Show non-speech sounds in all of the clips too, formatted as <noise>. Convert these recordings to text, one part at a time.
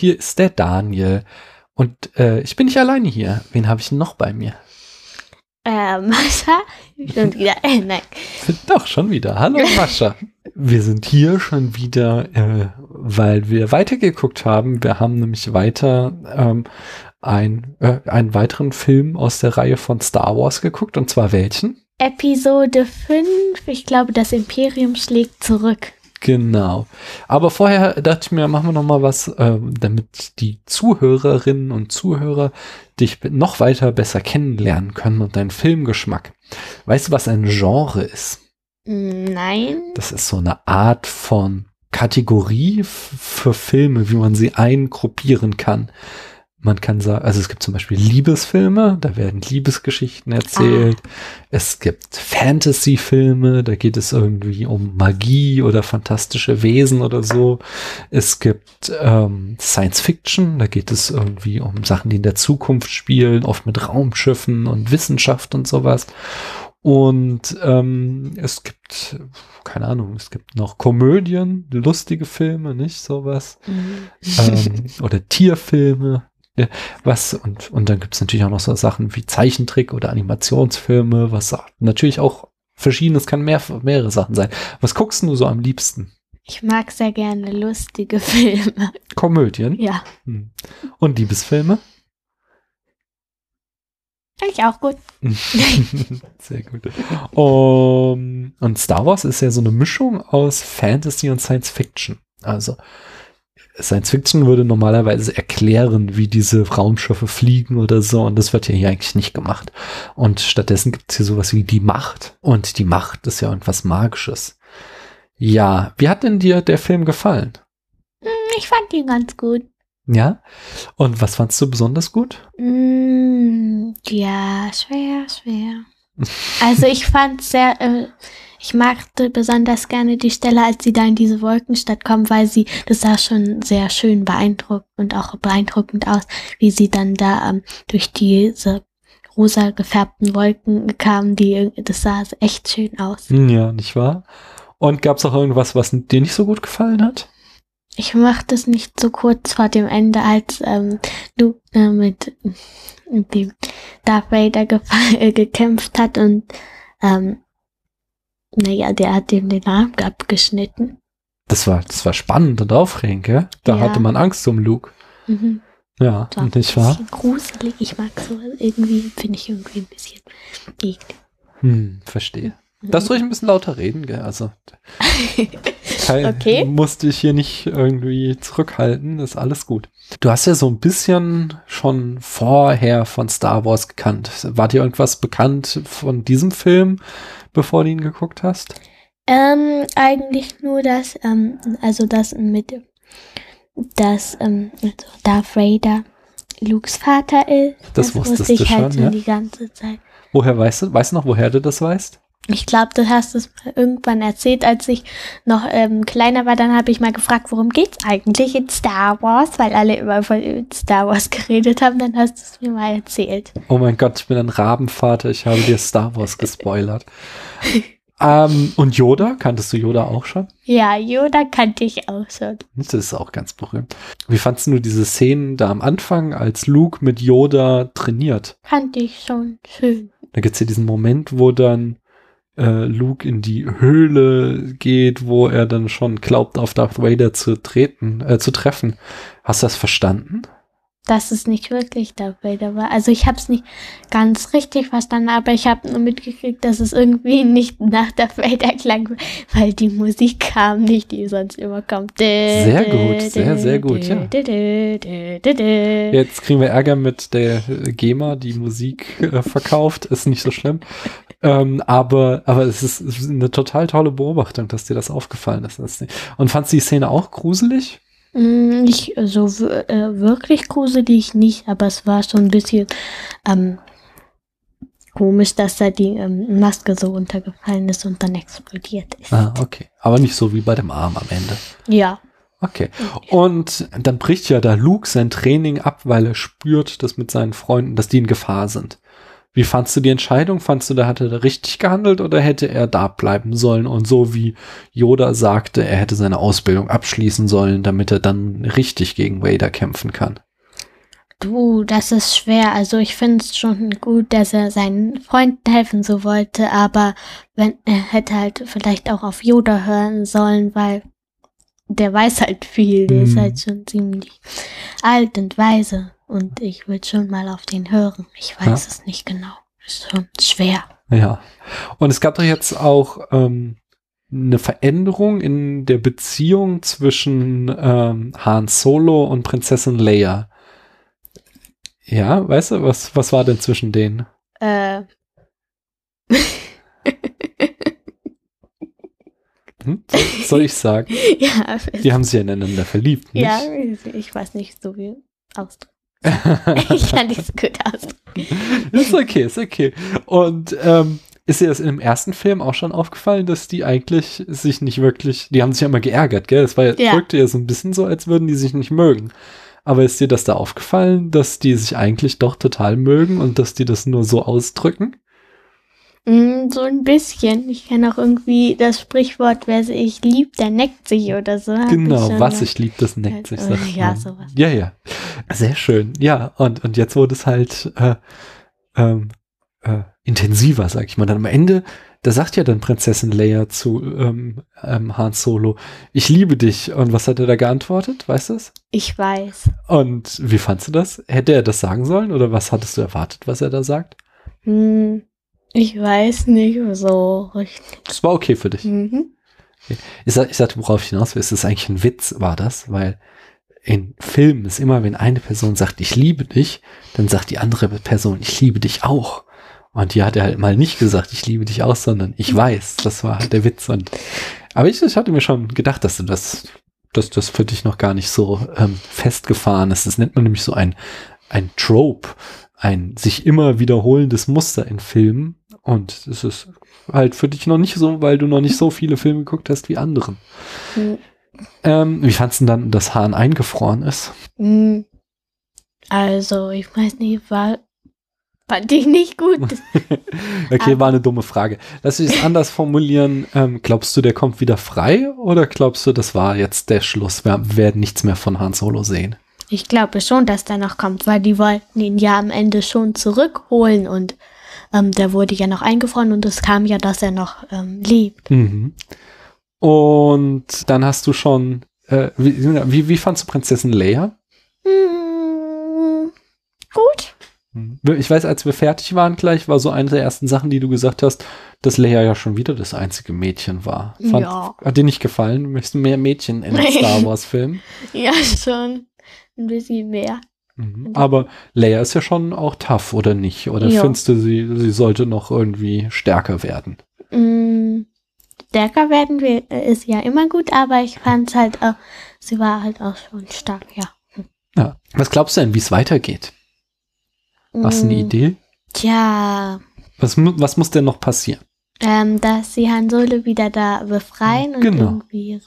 hier ist der Daniel. Und äh, ich bin nicht alleine hier. Wen habe ich noch bei mir? Äh, <laughs> Mascha? Schon wieder. Äh, nein. <laughs> Doch, schon wieder. Hallo <laughs> Mascha. wir sind hier schon wieder, äh, weil wir weitergeguckt haben. Wir haben nämlich weiter ähm, ein, äh, einen weiteren Film aus der Reihe von Star Wars geguckt. Und zwar welchen? Episode 5. Ich glaube, das Imperium schlägt zurück. Genau. Aber vorher dachte ich mir, machen wir noch mal was, äh, damit die Zuhörerinnen und Zuhörer dich noch weiter besser kennenlernen können und deinen Filmgeschmack. Weißt du, was ein Genre ist? Nein. Das ist so eine Art von Kategorie für Filme, wie man sie eingruppieren kann. Man kann sagen, also es gibt zum Beispiel Liebesfilme, da werden Liebesgeschichten erzählt. Ah. Es gibt Fantasy-Filme, da geht es irgendwie um Magie oder fantastische Wesen oder so. Es gibt ähm, Science-Fiction, da geht es irgendwie um Sachen, die in der Zukunft spielen, oft mit Raumschiffen und Wissenschaft und sowas. Und ähm, es gibt, keine Ahnung, es gibt noch Komödien, lustige Filme, nicht sowas. Mhm. ähm, oder Tierfilme, was, und, und dann gibt es natürlich auch noch so Sachen wie Zeichentrick oder Animationsfilme, was natürlich auch verschiedenes kann mehr, mehrere Sachen sein. Was guckst du so am liebsten? Ich mag sehr gerne lustige <laughs> Filme. Komödien? Ja. Hm. Und Liebesfilme? Ich auch gut. <laughs> Sehr gut. Um, und Star Wars ist ja so eine Mischung aus Fantasy und Science Fiction. Also Science Fiction würde normalerweise erklären, wie diese Raumschiffe fliegen oder so, und das wird ja hier eigentlich nicht gemacht. Und stattdessen gibt es hier sowas wie die Macht. Und die Macht ist ja irgendwas Magisches. Ja, wie hat denn dir der Film gefallen? Hm, ich fand ihn ganz gut. Ja? Und was fandst du besonders gut? Mm, ja, schwer, schwer. Also ich fand sehr, äh, ich magte besonders gerne die Stelle, als sie da in diese Wolkenstadt kommen, weil sie, das sah schon sehr schön beeindruckend und auch beeindruckend aus, wie sie dann da ähm, durch diese rosa gefärbten Wolken kamen, die, das sah echt schön aus. Hm, ja, nicht wahr? Und gab es auch irgendwas, was dir nicht so gut gefallen hat? Ich machte es nicht so kurz vor dem Ende, als ähm, du äh, mit, mit dem Darth Vader äh, gekämpft hat und ähm, naja, der hat ihm den Arm abgeschnitten. Das war, das war spannend und aufregend, gell? Da ja. hatte man Angst um Luke. Mhm. Ja, so, nicht wahr? Ein gruselig. Ich mag so irgendwie, finde ich irgendwie ein bisschen eklig. Hm, verstehe. Mhm. Darfst ruhig ein bisschen lauter reden, gell? Also, <laughs> okay. musste ich hier nicht irgendwie zurückhalten, ist alles gut. Du hast ja so ein bisschen schon vorher von Star Wars gekannt. War dir irgendwas bekannt von diesem Film? Bevor du ihn geguckt hast? Ähm, eigentlich nur das, ähm, also das mit, dass ähm, also Darth Vader Lukes Vater ist. Das, das wusstest wusste ich du halt schon, ja? die ganze Zeit. Woher weißt du? Weißt du noch, woher du das weißt? Ich glaube, du hast es irgendwann erzählt, als ich noch ähm, kleiner war. Dann habe ich mal gefragt, worum geht's eigentlich in Star Wars, weil alle immer von Star Wars <laughs> geredet haben. Dann hast du es mir mal erzählt. Oh mein Gott, ich bin ein Rabenvater. Ich habe dir Star Wars gespoilert. ähm, und Yoda, kanntest du Yoda auch schon? Ja, Yoda kannte ich auch schon. Das ist auch ganz berühmt. Wie fandest du diese Szenen da am Anfang, als Luke mit Yoda trainiert? Kannte ich schon. Schön. Da gibt es ja diesen Moment, wo dann äh, Luke in die Höhle geht, wo er dann schon glaubt, auf Darth Vader zu treten, äh, zu treffen. Hast du das verstanden? dass es nicht wirklich Darth Vader war. Also ich habe es nicht ganz richtig verstanden, aber ich habe nur mitgekriegt, dass es irgendwie <laughs> nicht nach Darth Vader klang, weil die Musik kam nicht, die sonst immer kommt. Sehr gut, sehr, sehr gut, ja. Jetzt kriegen wir Ärger mit der GEMA, die Musik äh, verkauft, ist nicht so schlimm. Ähm, aber, aber es ist, es ist eine total tolle Beobachtung, dass dir das aufgefallen ist. Und fandst du die Szene auch gruselig? Mm, nicht so äh, wirklich gruselig nicht, aber es war schon ein bisschen ähm, komisch, dass da die ähm, Maske so runtergefallen ist und dann explodiert ist. Ah, okay. Aber nicht so wie bei dem Arm am Ende. Ja. Okay. Und dann bricht ja da Luke sein Training ab, weil er spürt, dass mit seinen Freunden, dass die in Gefahr sind. Wie fandst du die Entscheidung? Fandst du, da hatte er richtig gehandelt oder hätte er da bleiben sollen und so wie Yoda sagte, er hätte seine Ausbildung abschließen sollen, damit er dann richtig gegen Vader kämpfen kann? Du, das ist schwer. Also ich finde es schon gut, dass er seinen Freunden helfen so wollte, aber wenn er hätte halt vielleicht auch auf Yoda hören sollen, weil der weiß halt viel, der ist Mhm. halt schon ziemlich alt und weise und ich würde schon mal auf den hören. Ich weiß Ja. es nicht genau. Ist schon schwer. Ja. Und es gab doch jetzt auch ähm, eine Veränderung in der Beziehung zwischen ähm, Han Solo und Prinzessin Leia. Ja, weißt du, was, was war denn zwischen denen? Äh, Hm? Soll, ich sagen? <laughs> ja, Die haben sich ineinander verliebt, nicht? ja, ich weiß nicht so wie ausdrücken. <laughs> ich kann nicht so gut ausdrücken. ist okay, ist okay. Und ähm, ist dir das im ersten Film auch schon aufgefallen, dass die eigentlich sich nicht wirklich, die haben sich ja immer geärgert, gell? Es war ja, Ja. wirkte ja so ein bisschen so, als würden die sich nicht mögen. Aber ist dir das da aufgefallen, dass die sich eigentlich doch total mögen und dass die das nur so ausdrücken? Mm, so ein bisschen. Ich kenne auch irgendwie das Sprichwort, wer sich liebt, der neckt sich oder so. ich Genau, schon was ich lieb, das neckt sich. Äh, ja, sowas. Ja, ja. Sehr schön. Ja, und, und jetzt wurde es halt äh, ähm, äh, intensiver, sag ich mal. Dann am Ende, da sagt ja dann Prinzessin Leia zu ähm, ähm, Han Solo, ich liebe dich. Und was hat er da geantwortet? Weißt du es? Ich weiß. Und wie fandst du das? Hätte er das sagen sollen oder was hattest du erwartet, was er da sagt? Hm, ich weiß nicht so richtig. Das war okay für dich. Mhm. Ich, sag, ich sagte, worauf ich hinaus will, ist das eigentlich ein Witz, war das? Weil in Filmen ist immer, wenn eine Person sagt, ich liebe dich, dann sagt die andere Person, ich liebe dich auch. Und hier hat er halt mal nicht gesagt, ich liebe dich auch, sondern ich weiß, das war halt der Witz. Und, aber ich, ich hatte mir schon gedacht, dass du das, dass das für dich noch gar nicht so ähm, festgefahren ist. Das nennt man nämlich so ein, ein Trope, ein sich immer wiederholendes Muster in Filmen. Und es ist halt für dich noch nicht so, weil du noch nicht so viele Filme geguckt hast wie anderen. Hm, Ähm, wie fandst du denn dann, dass Hahn eingefroren ist? hm. Also, ich weiß nicht, war, fand ich nicht gut. <laughs> Okay, Aber- war eine dumme Frage. Lass mich es <laughs> anders formulieren. Ähm, glaubst du, der kommt wieder frei oder glaubst du, das war jetzt der Schluss? Wir werden nichts mehr von Han Solo sehen. Ich glaube schon, dass der noch kommt, weil die wollten ihn ja am Ende schon zurückholen und ähm, der wurde ja noch eingefroren und es kam ja, dass er noch ähm, lebt. Mhm. Und dann hast du schon, äh, wie, wie, wie fandst du Prinzessin Leia? Hm, gut. Ich weiß, als wir fertig waren gleich, war so eine der ersten Sachen, die du gesagt hast, dass Leia ja schon wieder das einzige Mädchen war. Fand, Ja. Hat dir nicht gefallen? Möchtest du mehr Mädchen in den <laughs> Star Wars Filmen? Ja, schon ein bisschen mehr. Mhm. Aber Leia ist ja schon auch tough, oder nicht? Oder Ja. findest du, sie, sie sollte noch irgendwie stärker werden? Mm, Stärker werden wir, äh, ist ja immer gut, aber ich fand halt auch, sie war halt auch schon stark, ja. Ja. Was glaubst du denn, wie es weitergeht? Hast du eine Mm, Idee? Tja, Was, was muss denn noch passieren? ähm, dass sie Han Solo wieder da befreien und Genau. irgendwie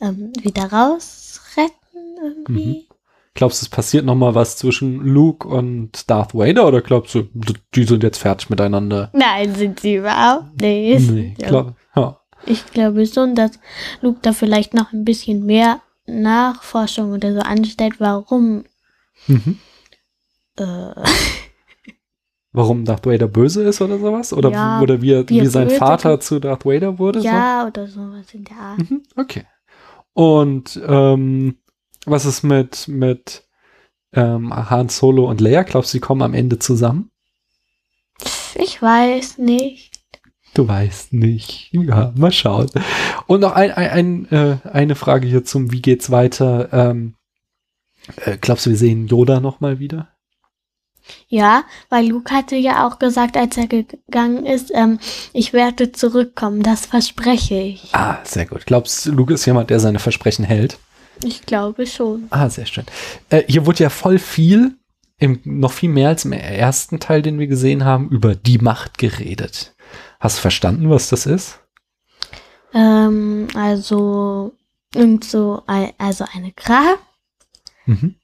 ähm, wieder rausretten irgendwie. Glaubst du, es passiert noch mal was zwischen Luke und Darth Vader oder glaubst du, die sind jetzt fertig miteinander? Nein, sind sie überhaupt nicht. Nee, Ja. glaub, ja. Ich glaube schon, dass Luke da vielleicht noch ein bisschen mehr Nachforschung oder so anstellt, warum Mhm. äh, <laughs> Warum Darth Vader böse ist oder sowas? Oder, Ja, oder wie, wie wie sein Vater ist. zu Darth Vader wurde? ja oder sowas in der Art. So? Mhm, okay. Und ähm, was ist mit, mit ähm, Han Solo und Leia? Glaubst du, sie kommen am Ende zusammen? Ich weiß nicht. Du weißt nicht. Ja, mal schauen. Und noch ein, ein, ein, äh, eine Frage hier zum Wie geht's weiter? Ähm, äh, glaubst du, wir sehen Yoda noch mal wieder? Ja, weil Luke hatte ja auch gesagt, als er gegangen ist, ähm, ich werde zurückkommen, das verspreche ich. Ah, sehr gut. Glaubst du, Luke ist jemand, der seine Versprechen hält? Ich glaube schon. Ah, sehr schön. Äh, hier wurde ja voll viel, im, noch viel mehr als im ersten Teil, den wir gesehen haben, über die Macht geredet. Hast du verstanden, was das ist? Ähm, also, irgend so, also eine Kraft. Mhm.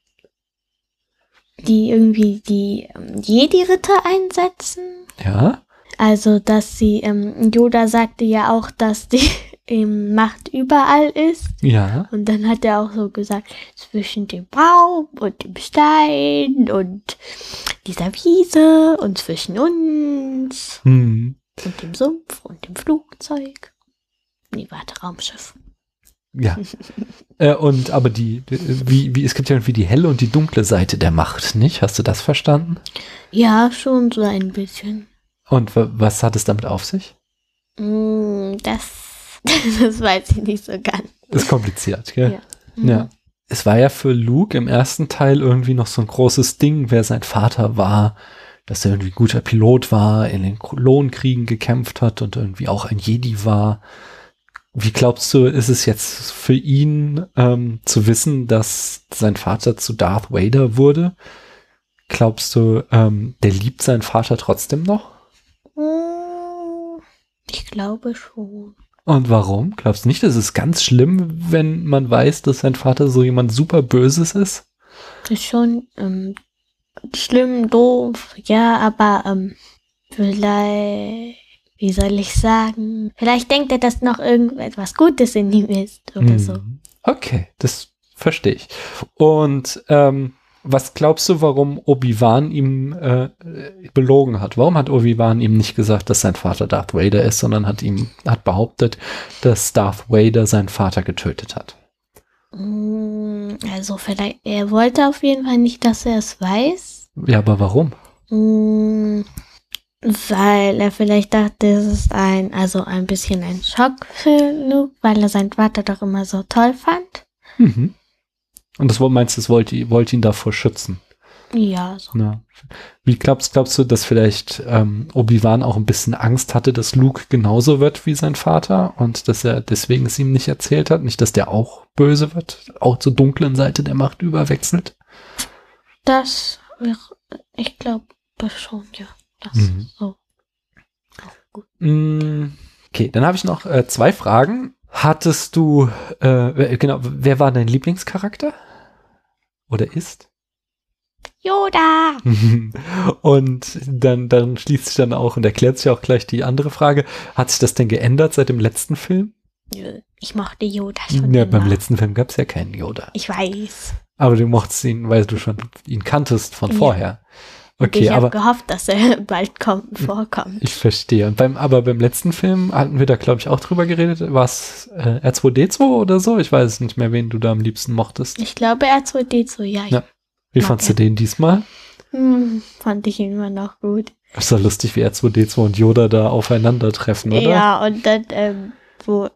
die irgendwie die ähm, Jedi-Ritter einsetzen. Ja. Also, dass sie, ähm, Yoda sagte ja auch, dass die ähm, Macht überall ist. Ja. Und dann hat er auch so gesagt, zwischen dem Baum und dem Stein und dieser Wiese und zwischen uns Hm. und dem Sumpf und dem Flugzeug. Nee, warte, Raumschiff. Ja. <laughs> äh, und aber die, wie, wie, es gibt ja irgendwie die helle und die dunkle Seite der Macht, nicht? Hast du das verstanden? Ja, schon so ein bisschen. Und wa- was hat es damit auf sich? Mm, Das, <laughs> das weiß ich nicht so ganz. Ist kompliziert, gell? Ja. Mhm. Ja. Es war ja für Luke im ersten Teil irgendwie noch so ein großes Ding, wer sein Vater war, dass er irgendwie ein guter Pilot war, in den Klonkriegen gekämpft hat und irgendwie auch ein Jedi war. Wie glaubst du, ist es jetzt für ihn ähm, zu wissen, dass sein Vater zu Darth Vader wurde? Glaubst du, ähm, der liebt seinen Vater trotzdem noch? Mm, Ich glaube schon. Und warum? Glaubst du nicht, es ist ganz schlimm, wenn man weiß, dass sein Vater so jemand super Böses ist? Das ist schon ähm, schlimm, doof, ja, aber ähm, vielleicht, wie soll ich sagen, vielleicht denkt er, dass noch irgendetwas Gutes in ihm ist oder so. Hm. Okay, das verstehe ich. Und ähm, was glaubst du, warum Obi-Wan ihm äh, belogen hat? Warum hat Obi-Wan ihm nicht gesagt, dass sein Vater Darth Vader ist, sondern hat ihm hat behauptet, dass Darth Vader seinen Vater getötet hat? Mm, Also vielleicht, er wollte auf jeden Fall nicht, dass er es weiß. Ja, aber warum? Mm, Weil er vielleicht dachte, es ist ein, also ein bisschen ein Schock für Luke, weil er seinen Vater doch immer so toll fand. Mhm. Und das meinst du, es wollte, wollte ihn davor schützen? Ja, so. Ja. Wie glaubst, glaubst du, dass vielleicht ähm, Obi-Wan auch ein bisschen Angst hatte, dass Luke genauso wird wie sein Vater und dass er deswegen es ihm nicht erzählt hat? Nicht, dass der auch böse wird, auch zur dunklen Seite der Macht überwechselt? Das wäre, ich glaube schon, ja. Das Mhm. so. Auch gut. Mm, Okay, dann habe ich noch äh, zwei Fragen. Hattest du, äh, genau, wer war dein Lieblingscharakter? Oder ist? Yoda! <laughs> Und dann, dann schließt sich dann auch und erklärt sich auch gleich die andere Frage. Hat sich das denn geändert seit dem letzten Film? Nö, Ich mochte Yoda schon. Ja, immer. beim letzten Film gab es ja keinen Yoda. Ich weiß. Aber du mochtest ihn, weil du schon ihn kanntest von Ja. vorher. Okay, ich habe gehofft, dass er <laughs> bald kommt, vorkommt. ich verstehe. Und beim, aber beim letzten Film hatten wir da, glaube ich, auch drüber geredet. War es äh, R2D2 oder so? Ich weiß nicht mehr, wen du da am liebsten mochtest. Ich glaube, R2D2, ja. Ja. Wie fandst du den diesmal? Hm, fand ich ihn immer noch gut. Ist doch lustig, wie R2D2 und Yoda da aufeinandertreffen, oder? Ja, und dann, ähm, wo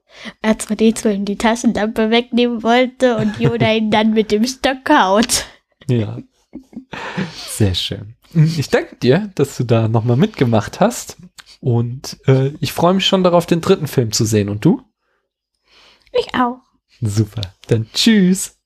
R2D2 ihm die Taschenlampe wegnehmen wollte und Yoda ihn dann mit dem Stock haut. Ja. <laughs> <laughs> Sehr schön. Ich danke dir, dass du da nochmal mitgemacht hast. Und äh, ich freue mich schon darauf, den dritten Film zu sehen. Und du? Ich auch. Super. Dann tschüss.